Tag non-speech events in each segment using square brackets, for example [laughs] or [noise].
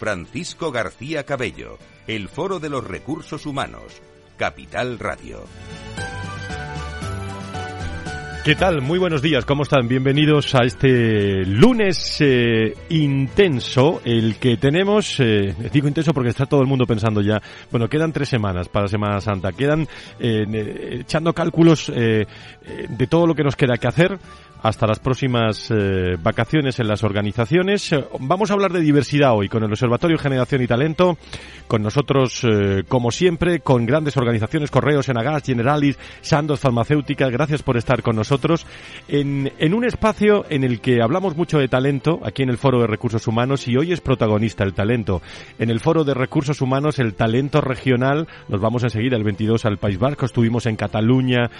Francisco García Cabello, el Foro de los Recursos Humanos, Capital Radio. ¿Qué tal? Muy buenos días, ¿cómo están? Bienvenidos a este lunes eh, intenso, el que tenemos, eh, digo intenso porque está todo el mundo pensando ya, bueno, quedan tres semanas para Semana Santa, quedan eh, echando cálculos de todo lo que nos queda que hacer, hasta las próximas eh, vacaciones en las organizaciones. Eh, vamos a hablar de diversidad hoy con el Observatorio Generación y Talento, con nosotros, eh, como siempre, con grandes organizaciones, Correos, Enagas, Generalis, Sandos Farmacéuticas. Gracias por estar con nosotros en, en un espacio en el que hablamos mucho de talento, aquí en el Foro de Recursos Humanos, y hoy es protagonista el talento. En el Foro de Recursos Humanos, el talento regional, nos vamos enseguida el 22 al País Vasco, estuvimos en Cataluña,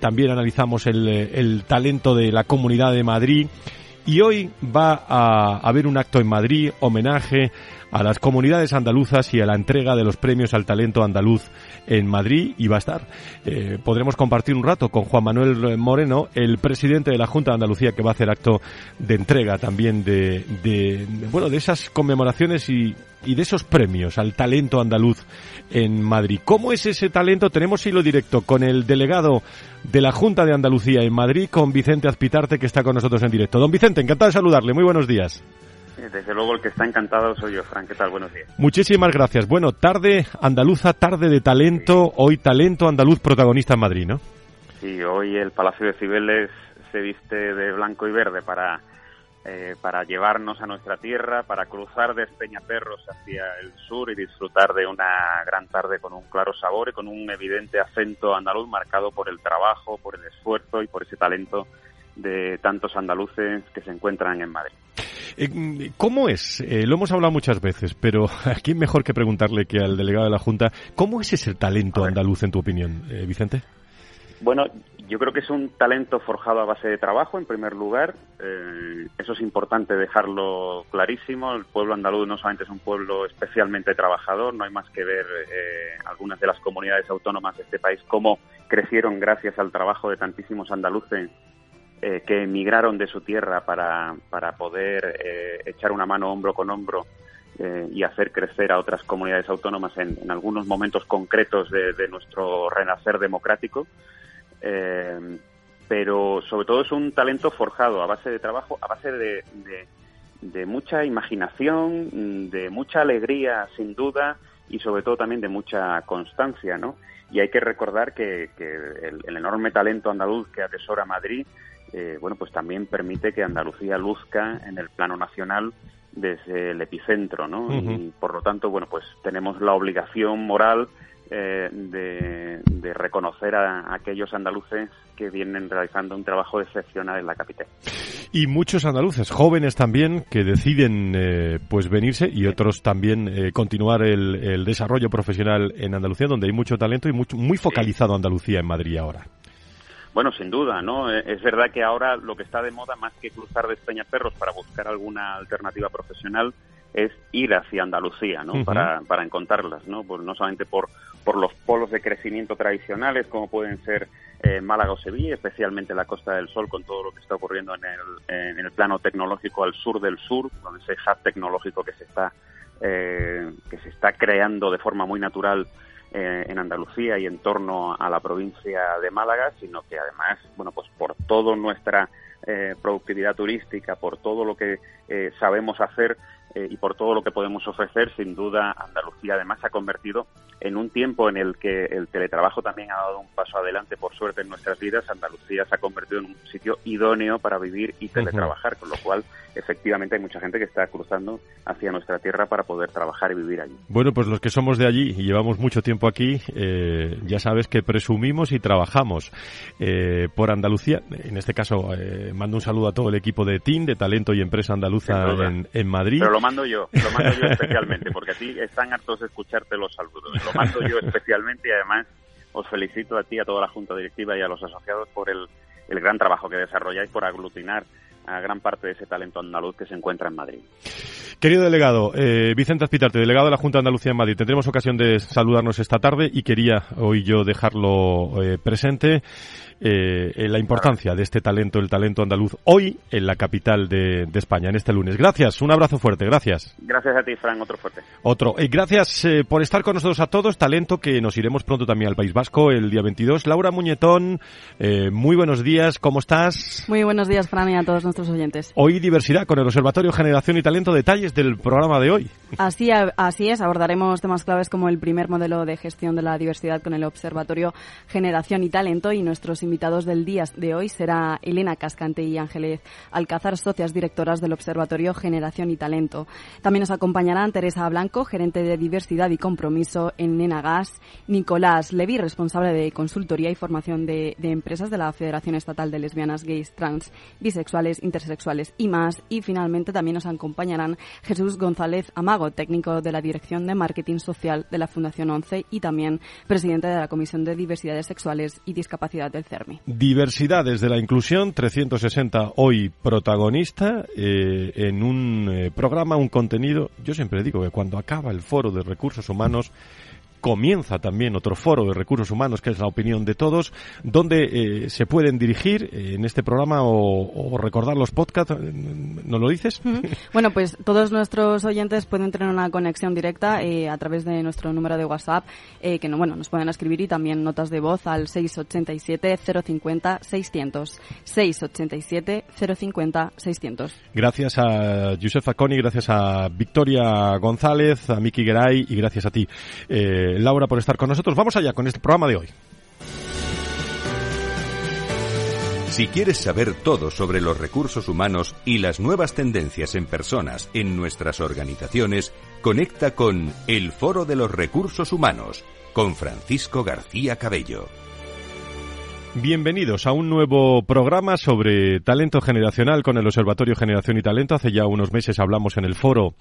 también analizamos el, el talento de la Comunidad de Madrid. Y hoy va a haber un acto en Madrid, homenaje a las comunidades andaluzas y a la entrega de los premios al talento andaluz en Madrid y va a estar. Eh, podremos compartir un rato con Juan Manuel Moreno, el presidente de la Junta de Andalucía, que va a hacer acto de entrega también de, de, bueno, de esas conmemoraciones y, y de esos premios al talento andaluz en Madrid. ¿Cómo es ese talento? Tenemos hilo directo con el delegado de la Junta de Andalucía en Madrid, con Vicente Azpitarte, que está con nosotros en directo. Don Vicente, encantado de saludarle. Muy buenos días. Desde luego el que está encantado soy yo, Fran. ¿Qué tal? Buenos días. Muchísimas gracias. Bueno, tarde andaluza, tarde de talento, hoy talento andaluz protagonista en Madrid, ¿no? Sí, hoy el Palacio de Cibeles se viste de blanco y verde para, eh, para llevarnos a nuestra tierra, para cruzar de Peñaperros hacia el sur y disfrutar de una gran tarde con un claro sabor y con un evidente acento andaluz marcado por el trabajo, por el esfuerzo y por ese talento de tantos andaluces que se encuentran en Madrid. Eh, ¿Cómo es? Eh, lo hemos hablado muchas veces, pero [laughs] ¿a quién mejor que preguntarle que al delegado de la Junta? ¿Cómo es ese talento andaluz en tu opinión, eh, Vicente? Bueno, yo creo que es un talento forjado a base de trabajo, en primer lugar. eso es importante dejarlo clarísimo. El pueblo andaluz no solamente es un pueblo especialmente trabajador, no hay más que ver algunas de las comunidades autónomas de este país cómo crecieron gracias al trabajo de tantísimos andaluces eh, que emigraron de su tierra para, para poder eh, echar una mano hombro con hombro eh, y hacer crecer a otras comunidades autónomas en, en algunos momentos concretos de, nuestro renacer democrático. pero sobre todo es un talento forjado a base de trabajo, a base de, de, mucha imaginación, de mucha alegría, sin duda, y sobre todo también de mucha constancia, ¿no? Y hay que recordar que, que el, el, enorme talento andaluz que atesora Madrid eh, bueno, pues también permite que Andalucía luzca en el plano nacional desde el epicentro, ¿no? Y por lo tanto, bueno, pues tenemos la obligación moral eh, de, de, reconocer a, aquellos andaluces que vienen realizando un trabajo excepcional en la capital. Y muchos andaluces, jóvenes también, que deciden eh, pues venirse y otros también eh, continuar el, el, desarrollo profesional en Andalucía, donde hay mucho talento y mucho, muy focalizado Andalucía en Madrid ahora. Bueno, sin duda, ¿no? Eh, es verdad que ahora lo que está de moda, más que cruzar de Perros para buscar alguna alternativa profesional, es ir hacia Andalucía, ¿no? Uh -huh. para, para encontrarlas, ¿no? Pues no solamente por, por los polos de crecimiento tradicionales, como pueden ser eh, Málaga o Sevilla, especialmente la Costa del Sol, con todo lo que está ocurriendo en el, en el plano tecnológico al sur del sur, con ese hub tecnológico que se está, eh, que se está creando de forma muy natural en Andalucía y en torno a la provincia de Málaga, sino que además, bueno, pues por toda nuestra eh, productividad turística, por todo lo que eh, sabemos hacer y por todo lo que podemos ofrecer, sin duda Andalucía además se ha convertido en un tiempo en el que el teletrabajo también ha dado un paso adelante, por suerte, en nuestras vidas, Andalucía se ha convertido en un sitio idóneo para vivir y teletrabajar, con lo cual efectivamente hay mucha gente que está cruzando hacia nuestra tierra para poder trabajar y vivir allí. Bueno, pues los que somos de allí y llevamos mucho tiempo aquí, eh, ya sabes que presumimos y trabajamos eh, por Andalucía. En este caso, eh, mando un saludo a todo el equipo de TIN, de Talento y Empresa Andaluza en, en, Madrid. Pero lo mando yo, lo mando yo especialmente, porque a ti están hartos de escucharte los saludos. Lo mando yo especialmente y además os felicito a ti, a toda la Junta Directiva y a los asociados por el, el gran trabajo que desarrolláis por aglutinar a gran parte de ese talento andaluz que se encuentra en Madrid. Querido delegado, eh, Vicente Azpitarte, delegado de la Junta de Andalucía en Madrid, tendremos ocasión de saludarnos esta tarde y quería hoy yo dejarlo eh, presente eh, la importancia de este talento, el talento andaluz, hoy en la capital de, España, en este lunes. Gracias, un abrazo fuerte, gracias. Gracias a ti, Fran, otro fuerte. Otro. Eh, gracias eh, por estar con nosotros a todos, talento que nos iremos pronto también al País Vasco el día 22. Laura Muñetón, eh, muy buenos días, ¿cómo estás? Muy buenos días, Fran, y a todos nuestros oyentes. Hoy diversidad con el Observatorio Generación y Talento, detalles del programa de hoy. Así, así es, abordaremos temas claves como el primer modelo de gestión de la diversidad con el Observatorio Generación y Talento y nuestros invitados del día de hoy será Elena Cascante y Ángeles Alcázar, socias directoras del Observatorio Generación y Talento. También nos acompañarán Teresa Blanco, gerente de diversidad y compromiso en Nenagas, Nicolás Levy, responsable de consultoría y formación de, empresas de la Federación Estatal de Lesbianas, Gays, Trans, Bisexuales, Intersexuales y más. Y finalmente también nos acompañarán Jesús González Amago, técnico de la Dirección de Marketing Social de la Fundación 11 y también presidente de la Comisión de Diversidades Sexuales y Discapacidad del CERMI. Diversidad desde la inclusión, 360 hoy protagonista eh, en un eh, programa, un contenido. Yo siempre digo que cuando acaba el foro de recursos humanos comienza también otro foro de recursos humanos, que es la opinión de todos, donde eh, se pueden dirigir eh, en este programa o, recordar los podcasts. ¿No lo dices? [laughs] Bueno, pues todos nuestros oyentes pueden tener una conexión directa eh, a través de nuestro número de WhatsApp, que no, bueno, nos pueden escribir y también notas de voz al 687 050 600. 687 050 600. Gracias a Josefa Coni, gracias a Victoria González, a Miki Geray y gracias a ti. Laura, por estar con nosotros. Vamos allá con este programa de hoy. Si quieres saber todo sobre los recursos humanos y las nuevas tendencias en personas en nuestras organizaciones, conecta con El Foro de los Recursos Humanos con Francisco García Cabello. Bienvenidos a un nuevo programa sobre talento generacional con el Observatorio Generación y Talento. Hace ya unos meses hablamos en el foro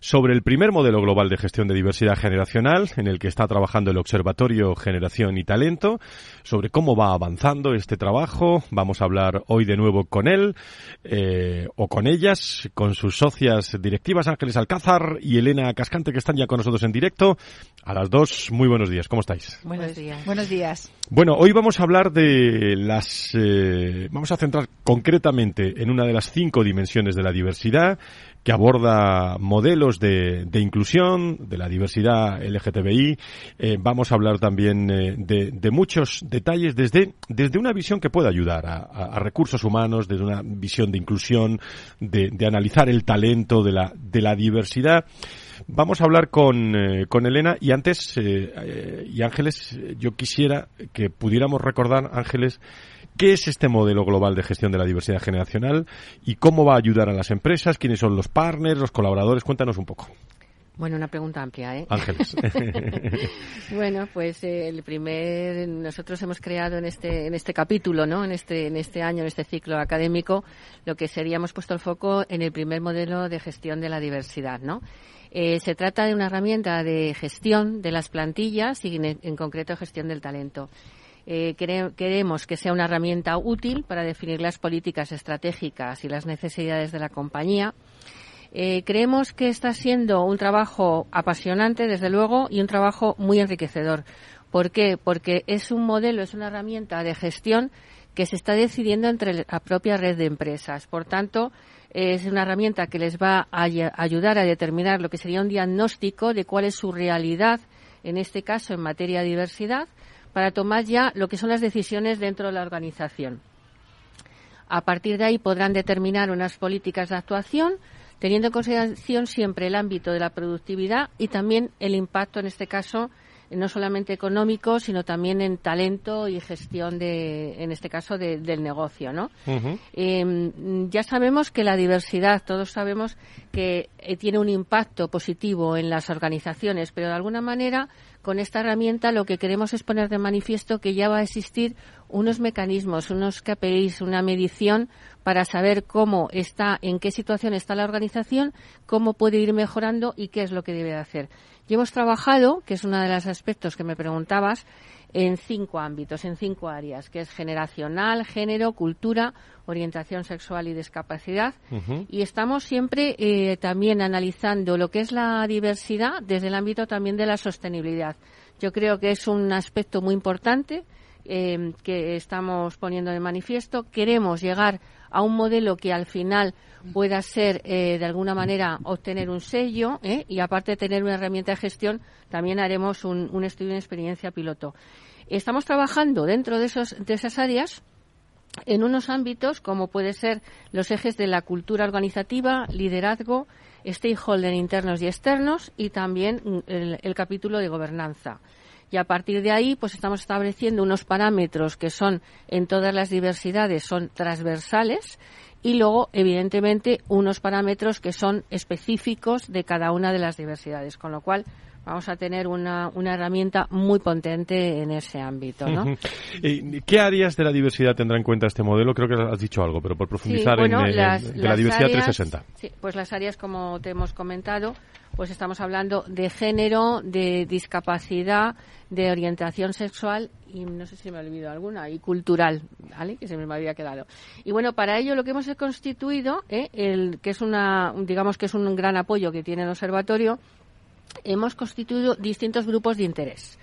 sobre el primer modelo global de gestión de diversidad generacional en el que está trabajando el Observatorio Generación y Talento, sobre cómo va avanzando este trabajo. Vamos a hablar hoy de nuevo con él eh, o con ellas, con sus socias directivas Ángeles Alcázar y Elena Cascante que están ya con nosotros en directo. A las dos, muy buenos días. ¿Cómo estáis? Buenos días. Buenos días. Bueno, hoy vamos a hablar de las... Eh, vamos a centrar concretamente en una de las cinco dimensiones de la diversidad que aborda modelos de, de, inclusión, de la diversidad LGTBI. Eh, vamos a hablar también eh, de, de, muchos detalles desde, desde una visión que puede ayudar a, a, recursos humanos, desde una visión de inclusión, de, de analizar el talento, de la, de la diversidad. Vamos a hablar con, eh, con Elena y antes, y Ángeles, yo quisiera que pudiéramos recordar, Ángeles, ¿Qué es este modelo global de gestión de la diversidad generacional y cómo va a ayudar a las empresas? ¿Quiénes son los partners, los colaboradores? Cuéntanos un poco. Bueno, una pregunta amplia, ¿eh? Ángeles. [laughs] bueno, pues eh, el primer, nosotros hemos creado en este en este capítulo, ¿no? En este en este año, en este ciclo académico, lo que sería hemos puesto el foco en el primer modelo de gestión de la diversidad, ¿no? Eh, se trata de una herramienta de gestión de las plantillas y en, en concreto gestión del talento. Eh, queremos que sea una herramienta útil para definir las políticas estratégicas y las necesidades de la compañía. Eh, creemos que está siendo un trabajo apasionante, desde luego, y un trabajo muy enriquecedor. ¿Por qué? Porque es un modelo, es una herramienta de gestión que se está decidiendo entre la propia red de empresas. Por tanto, es una herramienta que les va a ayudar a determinar lo que sería un diagnóstico de cuál es su realidad, en este caso en materia de diversidad, para tomar ya lo que son las decisiones dentro de la organización. A partir de ahí podrán determinar unas políticas de actuación, teniendo en consideración siempre el ámbito de la productividad y también el impacto, en este caso, no solamente económico, sino también en talento y gestión de, en este caso, del negocio, ¿no? Em, ya sabemos que la diversidad, todos sabemos que eh, tiene un impacto positivo en las organizaciones, pero de alguna manera con esta herramienta lo que queremos es poner de manifiesto que ya va a existir unos mecanismos, unos KPIs, una medición para saber cómo está, en qué situación está la organización, cómo puede ir mejorando y qué es lo que debe hacer. Y hemos trabajado, que es uno de los aspectos que me preguntabas, en cinco ámbitos, en cinco áreas, que es generacional, género, cultura, orientación sexual y discapacidad. Y estamos siempre eh, también analizando lo que es la diversidad desde el ámbito también de la sostenibilidad. Yo creo que es un aspecto muy importante eh, que estamos poniendo de manifiesto. Queremos llegar a un modelo que al final pueda ser eh, de alguna manera obtener un sello ¿eh? y aparte de tener una herramienta de gestión también haremos un, un estudio de experiencia piloto. Estamos trabajando dentro de, esos, de esas áreas en unos ámbitos como puede ser los ejes de la cultura organizativa, liderazgo, stakeholder internos y externos y también mm, el capítulo de gobernanza y a partir de ahí pues estamos estableciendo unos parámetros que son en todas las diversidades son transversales y luego evidentemente unos parámetros que son específicos de cada una de las diversidades con lo cual vamos a tener una, una herramienta muy potente en ese ámbito. ¿no? ¿Qué áreas de la diversidad tendrá en cuenta este modelo? Creo que has dicho algo, pero por profundizar en, las, de la diversidad 360. Sí, pues las áreas, como te hemos comentado, pues estamos hablando de género, de discapacidad, de orientación sexual y no sé si me he olvidado alguna, y cultural, ¿vale? Que se me había quedado. Y bueno, para ello lo que hemos constituido, ¿eh? el, que es una, digamos que es un gran apoyo que tiene el observatorio, hemos constituido distintos grupos de interés.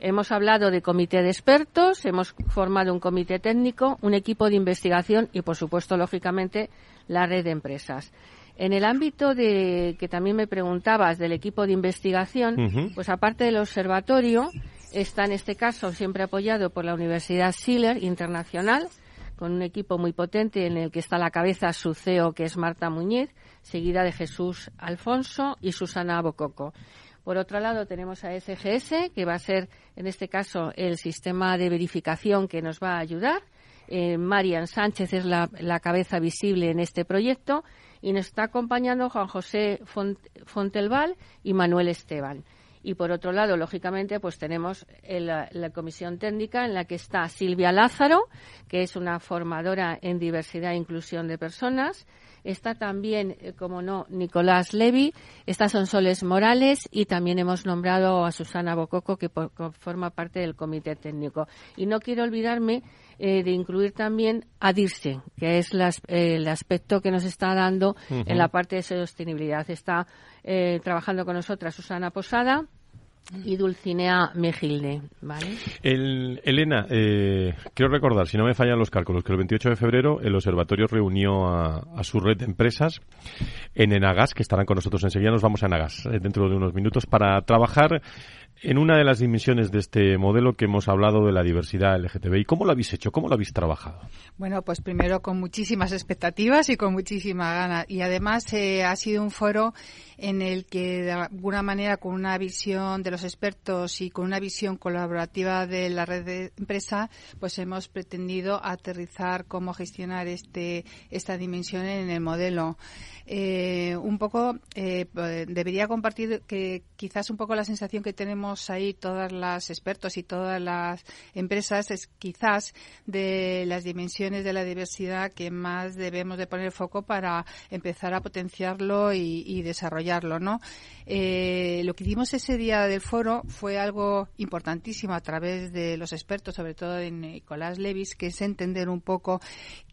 Hemos hablado de comité de expertos, hemos formado un comité técnico, un equipo de investigación y, por supuesto, lógicamente, la red de empresas. En el ámbito de que también me preguntabas del equipo de investigación, pues aparte del observatorio, está en este caso siempre apoyado por la Universidad Schiller Internacional, con un equipo muy potente en el que está la cabeza su CEO, que es Marta Muñiz, seguida de Jesús Alfonso y Susana Bococo. Por otro lado, tenemos a SGS, que va a ser, en este caso, el sistema de verificación que nos va a ayudar. Eh, Marian Sánchez es la, cabeza visible en este proyecto y nos está acompañando Juan José Fontelval y Manuel Esteban. Y por otro lado, lógicamente, pues tenemos la, comisión técnica en la que está Silvia Lázaro, que es una formadora en diversidad e inclusión de personas. Está también, eh, como no, Nicolás Levy, está Sonsoles Morales y también hemos nombrado a Susana Bococo, que, forma parte del comité técnico. Y no quiero olvidarme eh, de incluir también a DIRSE, que es el aspecto que nos está dando en la parte de sostenibilidad. Está eh, trabajando con nosotras Susana Posada, y Dulcinea Mejilde, ¿vale? Elena, eh, quiero recordar, si no me fallan los cálculos, que el 28 de febrero el observatorio reunió a, su red de empresas en Enagas, que estarán con nosotros enseguida. Nos vamos a Enagas eh, dentro de unos minutos para trabajar en una de las dimensiones de este modelo que hemos hablado de la diversidad LGTBI. ¿Cómo lo habéis hecho? ¿Cómo lo habéis trabajado? Bueno, pues primero con muchísimas expectativas y con muchísima ganas. Y además eh, ha sido un foro en el que de alguna manera con una visión de los expertos y con una visión colaborativa de la red de empresa, pues hemos pretendido aterrizar cómo gestionar este esta dimensión en el modelo. Eh, un poco eh, debería compartir que quizás un poco la sensación que tenemos ahí todas las expertos y todas las empresas es quizás de las dimensiones de la diversidad que más debemos de poner foco para empezar a potenciarlo y, y desarrollarlo, ¿no? Eh, lo que hicimos ese día del foro fue algo importantísimo a través de los expertos, sobre todo de Nicolás Levis, que es entender un poco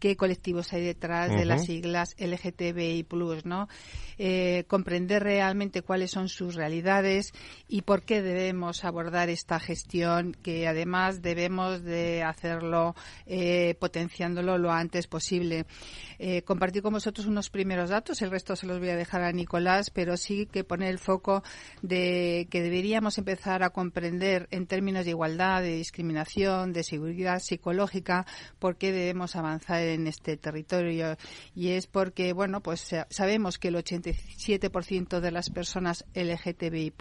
qué colectivos hay detrás de las siglas LGTBI+, ¿no? Eh, comprender realmente cuáles son sus realidades y por qué debemos abordar esta gestión, que además debemos de hacerlo eh, potenciándolo lo antes posible. Eh, compartir con vosotros unos primeros datos, el resto se los voy a dejar a Nicolás, pero sí que poner el foco de que deberíamos empezar a comprender en términos de igualdad, de discriminación, de seguridad psicológica, por qué debemos avanzar en este territorio. Y es porque, bueno, pues sabemos que el 87% de las personas LGTBI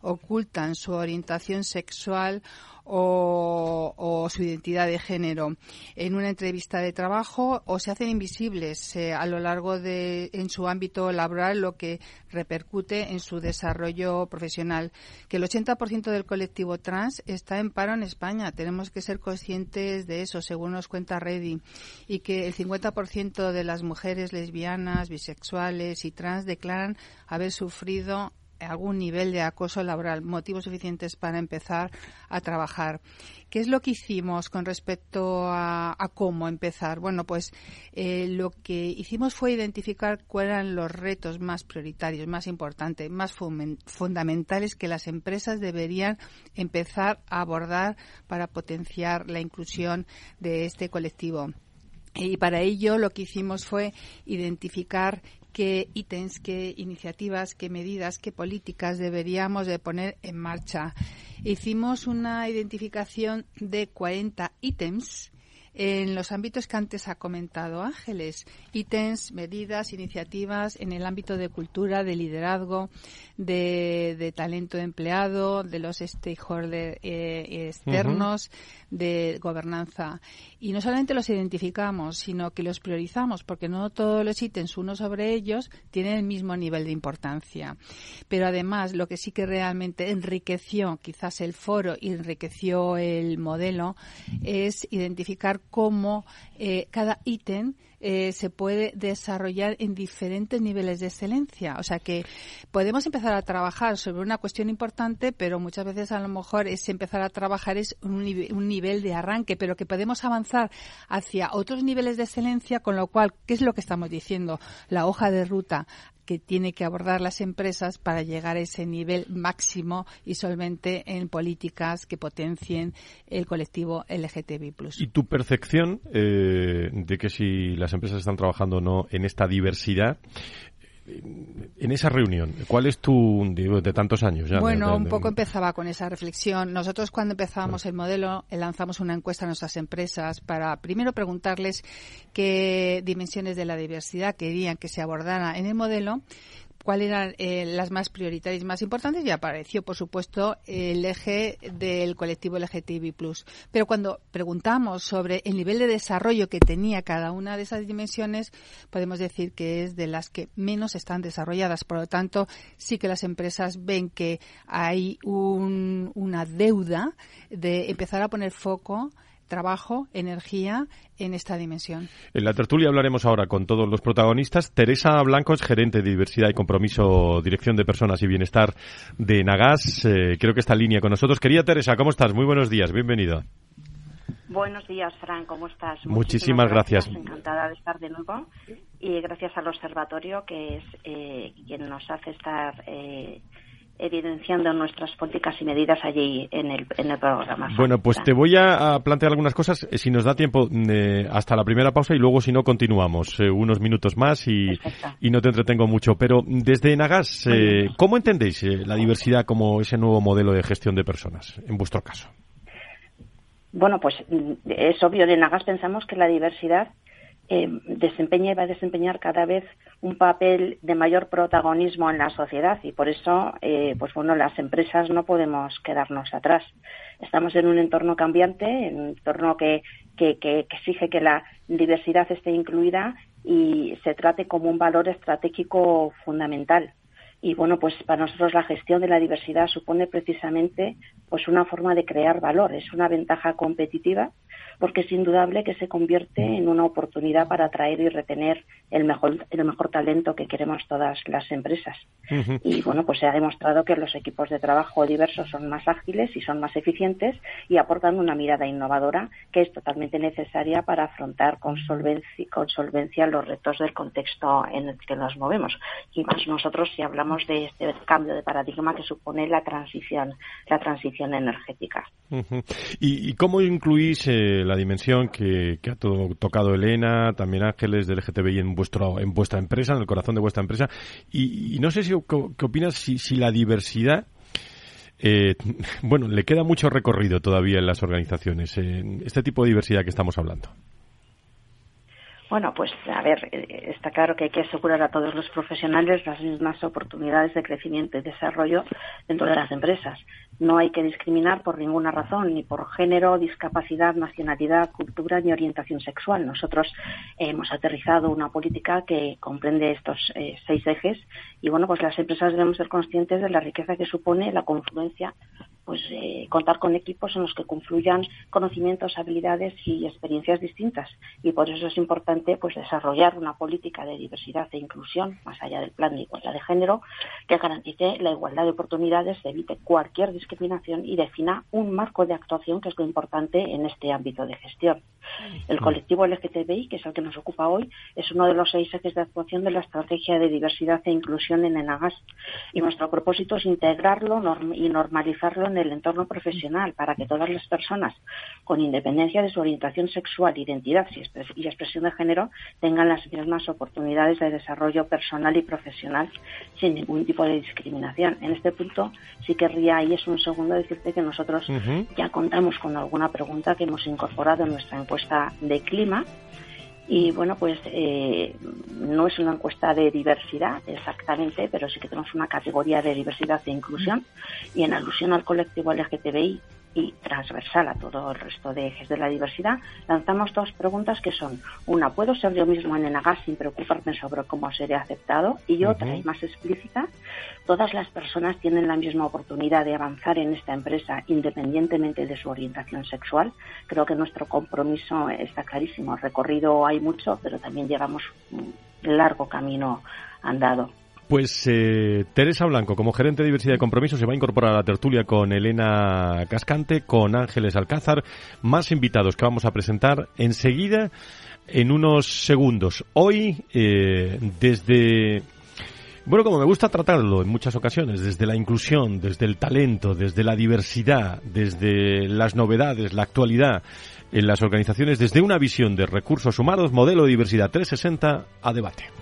ocultan su orientación sexual o, su identidad de género. En una entrevista de trabajo o se hacen invisibles eh, a lo largo de en su ámbito laboral lo que repercute en su desarrollo profesional. Que el 80% del colectivo trans está en paro en España. Tenemos que ser conscientes de eso según nos cuenta Reddy y que el 50% de las mujeres lesbianas bisexuales y trans declaran haber sufrido algún nivel de acoso laboral, motivos suficientes para empezar a trabajar. ¿Qué es lo que hicimos con respecto a, cómo empezar? Bueno, pues eh, lo que hicimos fue identificar cuáles eran los retos más prioritarios, más importantes, más fundamentales que las empresas deberían empezar a abordar para potenciar la inclusión de este colectivo. Y para ello lo que hicimos fue identificar qué ítems, qué iniciativas, qué medidas, qué políticas deberíamos de poner en marcha. Hicimos una identificación de 40 ítems en los ámbitos que antes ha comentado Ángeles, ítems, medidas, iniciativas en el ámbito de cultura, de liderazgo, de, talento empleado, de los stakeholders eh, externos, de gobernanza. Y no solamente los identificamos, sino que los priorizamos, porque no todos los ítems, uno sobre ellos, tienen el mismo nivel de importancia. Pero además, lo que sí que realmente enriqueció quizás el foro y enriqueció el modelo es identificar cómo eh, cada ítem eh, se puede desarrollar en diferentes niveles de excelencia. O sea que podemos empezar a trabajar sobre una cuestión importante, pero muchas veces a lo mejor es empezar a trabajar es un, un nivel de arranque, pero que podemos avanzar hacia otros niveles de excelencia, con lo cual, ¿qué es lo que estamos diciendo? La hoja de ruta tiene que abordar las empresas para llegar a ese nivel máximo y solvente en políticas que potencien el colectivo LGTBI+. ¿Y tu percepción eh, de que si las empresas están trabajando o no en esta diversidad en esa reunión, ¿cuál es tu, digo, de tantos años ya? Bueno, un poco empezaba con esa reflexión. Nosotros cuando empezábamos el modelo eh, lanzamos una encuesta a nuestras empresas para primero preguntarles qué dimensiones de la diversidad querían que se abordara en el modelo cuáles eran eh, las más prioritarias y más importantes y apareció, por supuesto, el eje del colectivo LGTBI+. Pero cuando preguntamos sobre el nivel de desarrollo que tenía cada una de esas dimensiones, podemos decir que es de las que menos están desarrolladas. Por lo tanto, sí que las empresas ven que hay una deuda de empezar a poner foco trabajo, energía en esta dimensión. En la tertulia hablaremos ahora con todos los protagonistas. Teresa Blanco es gerente de diversidad y compromiso, dirección de personas y bienestar de Nagas. Eh, creo que está en línea con nosotros. Querida Teresa, ¿cómo estás? Muy buenos días, bienvenida. Buenos días, Fran, ¿cómo estás? Muchísimas, gracias. Encantada de estar de nuevo y gracias al observatorio que es eh, quien nos hace estar eh, evidenciando nuestras políticas y medidas allí en el, en el programa. Bueno, pues te voy a, plantear algunas cosas, eh, si nos da tiempo, eh, hasta la primera pausa y luego, si no, continuamos eh, unos minutos más y, y, no te entretengo mucho. Pero desde Nagas, ¿cómo entendéis la diversidad como ese nuevo modelo de gestión de personas, en vuestro caso? Bueno, pues mm, es obvio, de Nagas pensamos que la diversidad eh, desempeña y va a desempeñar cada vez un papel de mayor protagonismo en la sociedad y por eso, eh, pues bueno, las empresas no podemos quedarnos atrás. Estamos en un entorno cambiante, en un entorno que, que, que exige que la diversidad esté incluida y se trate como un valor estratégico fundamental. Y bueno, pues para nosotros la gestión de la diversidad supone precisamente pues una forma de crear valor, es una ventaja competitiva porque es indudable que se convierte en una oportunidad para atraer y retener el mejor, el mejor talento que queremos todas las empresas. Y bueno, pues se ha demostrado que los equipos de trabajo diversos son más ágiles y son más eficientes y aportan una mirada innovadora que es totalmente necesaria para afrontar con solvencia, con solvencia los retos del contexto en el que nos movemos. Y más nosotros si hablamos de este cambio de paradigma que supone la transición, la transición energética. ¿Y, cómo incluís eh, la dimensión que, ha tocado Elena, también Ángeles del LGTBI en, vuestro, en vuestra empresa, en el corazón de vuestra empresa. Y, no sé si qué opinas si, la diversidad eh, [laughs] bueno, le queda mucho recorrido todavía en las organizaciones, en este tipo de diversidad que estamos hablando. Bueno, pues a ver, eh, está claro que hay que asegurar a todos los profesionales las mismas oportunidades de crecimiento y desarrollo dentro de las empresas. No hay que discriminar por ninguna razón, ni por género, discapacidad, nacionalidad, cultura ni orientación sexual. Nosotros hemos aterrizado una política que comprende estos eh, seis ejes y bueno, pues las empresas debemos ser conscientes de la riqueza que supone la confluencia pues eh, contar con equipos en los que confluyan conocimientos, habilidades y experiencias distintas y por eso es importante pues desarrollar una política de diversidad e inclusión más allá del plan de igualdad de género que garantice la igualdad de oportunidades, evite cualquier discriminación y defina un marco de actuación que es lo importante en este ámbito de gestión. El colectivo LGTBI, que es el que nos ocupa hoy, es uno de los seis ejes de actuación de la estrategia de diversidad e inclusión en Enagas y nuestro propósito es integrarlo y normalizarlo en el entorno profesional para que todas las personas, con independencia de su orientación sexual, identidad y expresión de género, tengan las mismas oportunidades de desarrollo personal y profesional sin ningún tipo de discriminación. En este punto sí querría, y es un segundo, decirte que nosotros ya contamos con alguna pregunta que hemos incorporado en nuestra encuesta de clima y bueno, pues eh, no es una encuesta de diversidad exactamente, pero sí que tenemos una categoría de diversidad e inclusión. Y en alusión al colectivo LGTBI y transversal a todo el resto de ejes de la diversidad, lanzamos dos preguntas que son, una, ¿puedo ser yo mismo en Enagas sin preocuparme sobre cómo seré aceptado? Y otra, y más explícita, ¿todas las personas tienen la misma oportunidad de avanzar en esta empresa independientemente de su orientación sexual? Creo que nuestro compromiso está clarísimo. Recorrido hay mucho, pero también llevamos un largo camino andado. Pues eh, Teresa Blanco, como gerente de diversidad y compromiso, se va a incorporar a la tertulia con Elena Cascante, con Ángeles Alcázar, más invitados que vamos a presentar enseguida en unos segundos. Hoy, eh, desde bueno, como me gusta tratarlo en muchas ocasiones, desde la inclusión, desde el talento, desde la diversidad, desde las novedades, la actualidad en las organizaciones, desde una visión de recursos humanos, modelo de diversidad 360 a debate.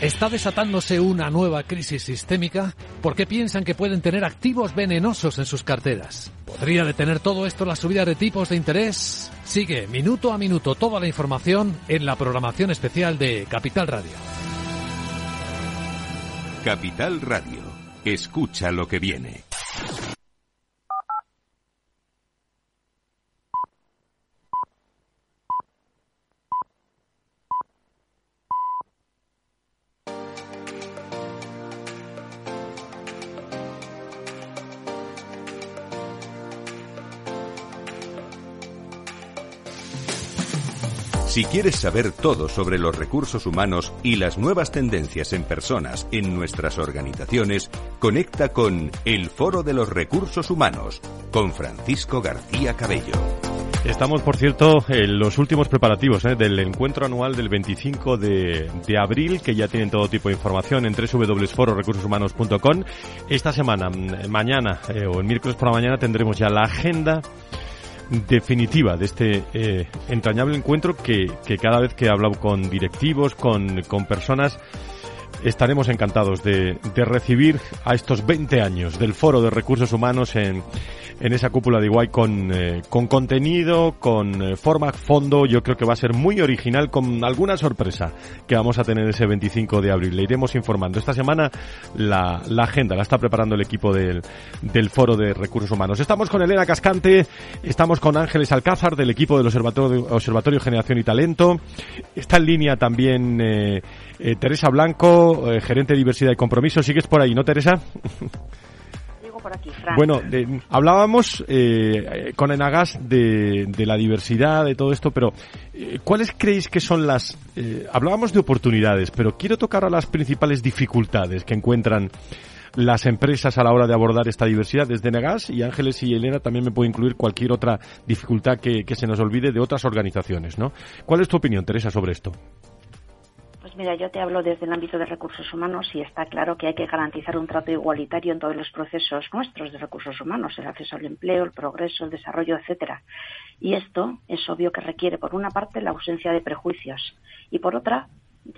¿Está desatándose una nueva crisis sistémica? ¿Por qué piensan que pueden tener activos venenosos en sus carteras? ¿Podría detener todo esto la subida de tipos de interés? Sigue minuto a minuto toda la información en la programación especial de Capital Radio. Capital Radio. Escucha lo que viene. Si quieres saber todo sobre los recursos humanos y las nuevas tendencias en personas en nuestras organizaciones, conecta con El Foro de los Recursos Humanos con Francisco García Cabello. Estamos, por cierto, en los últimos preparativos ¿eh? del encuentro anual del 25 de, abril, que ya tienen todo tipo de información en www.fororecursoshumanos.com. Esta semana, mm, mañana eh, o el miércoles por la mañana, tendremos ya la agenda definitiva de este eh, entrañable encuentro que, que, cada vez que he hablado con directivos, con, con personas, estaremos encantados de, de, recibir a estos 20 años del Foro de Recursos Humanos en, en esa cúpula de Iguay con, eh, con contenido, con eh, forma, fondo. Yo creo que va a ser muy original con alguna sorpresa que vamos a tener ese 25 de abril. Le iremos informando. Esta semana la, la agenda la está preparando el equipo del, del Foro de Recursos Humanos. Estamos con Elena Cascante, estamos con Ángeles Alcázar del equipo del Observatorio, Observatorio Generación y Talento. Está en línea también eh, eh Teresa Blanco, eh, gerente de diversidad y compromiso. ¿Sigues por ahí, no, Teresa? por aquí, Fran. Bueno, de, hablábamos eh, con Enagas de, de, la diversidad, de todo esto, pero eh, ¿cuáles creéis que son las... Hablábamos de oportunidades, pero quiero tocar a las principales dificultades que encuentran las empresas a la hora de abordar esta diversidad desde Negas y Ángeles y Elena también me puede incluir cualquier otra dificultad que, que se nos olvide de otras organizaciones, ¿no? ¿Cuál es tu opinión, Teresa, sobre esto? Mira, yo te hablo desde el ámbito de recursos humanos y está claro que hay que garantizar un trato igualitario en todos los procesos nuestros de recursos humanos, el acceso al empleo, el progreso, el desarrollo, etcétera. Y esto es obvio que requiere, por una parte, la ausencia de prejuicios y, por otra,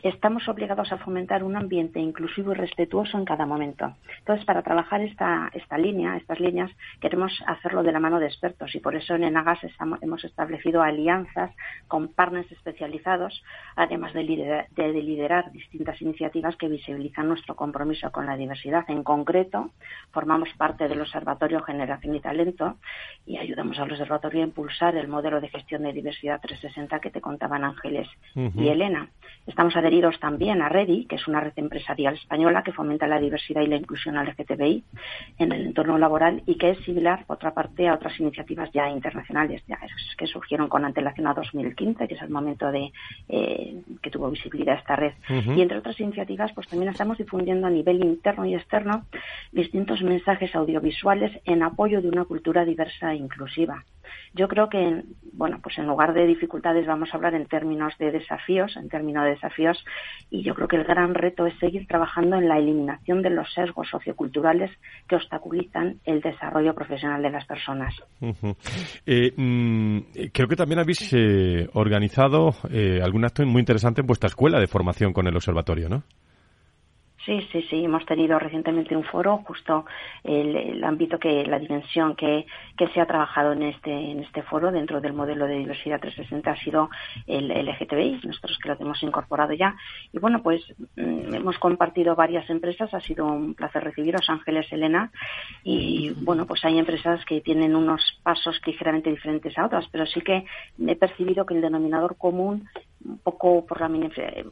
estamos obligados a fomentar un ambiente inclusivo y respetuoso en cada momento. Entonces, para trabajar esta, esta línea, estas líneas, queremos hacerlo de la mano de expertos y por eso en Enagas estamos, hemos establecido alianzas con partners especializados, además de liderar, de, de liderar, distintas iniciativas que visibilizan nuestro compromiso con la diversidad. En concreto, formamos parte del Observatorio Generación y Talento y ayudamos al Observatorio a impulsar el modelo de gestión de diversidad 360 que te contaban Ángeles uh -huh. y Elena. Estamos adheridos también a REDI, que es una red empresarial española que fomenta la diversidad y la inclusión LGTBI en el entorno laboral y que es similar, por otra parte, a otras iniciativas ya internacionales ya que surgieron con antelación a 2015, que es el momento de eh, que tuvo visibilidad esta red. Uh -huh. Y entre otras iniciativas, pues también estamos difundiendo a nivel interno y externo distintos mensajes audiovisuales en apoyo de una cultura diversa e inclusiva. Yo creo que, bueno, pues en lugar de dificultades vamos a hablar en términos de desafíos, en términos de desafíos, y yo creo que el gran reto es seguir trabajando en la eliminación de los sesgos socioculturales que obstaculizan el desarrollo profesional de las personas. Eh, mmm, creo que también habéis eh, organizado eh, algún acto muy interesante en vuestra escuela de formación con el observatorio, ¿no? Sí, sí, sí. Hemos tenido recientemente un foro, justo el, el, ámbito que, la dimensión que, que se ha trabajado en este, en este foro dentro del modelo de diversidad 360 ha sido el LGTBI, nosotros que lo hemos incorporado ya. Y bueno, pues mm, hemos compartido varias empresas, ha sido un placer recibiros, Ángeles, Elena. Y bueno, pues hay empresas que tienen unos pasos ligeramente diferentes a otras, pero sí que he percibido que el denominador común un poco por la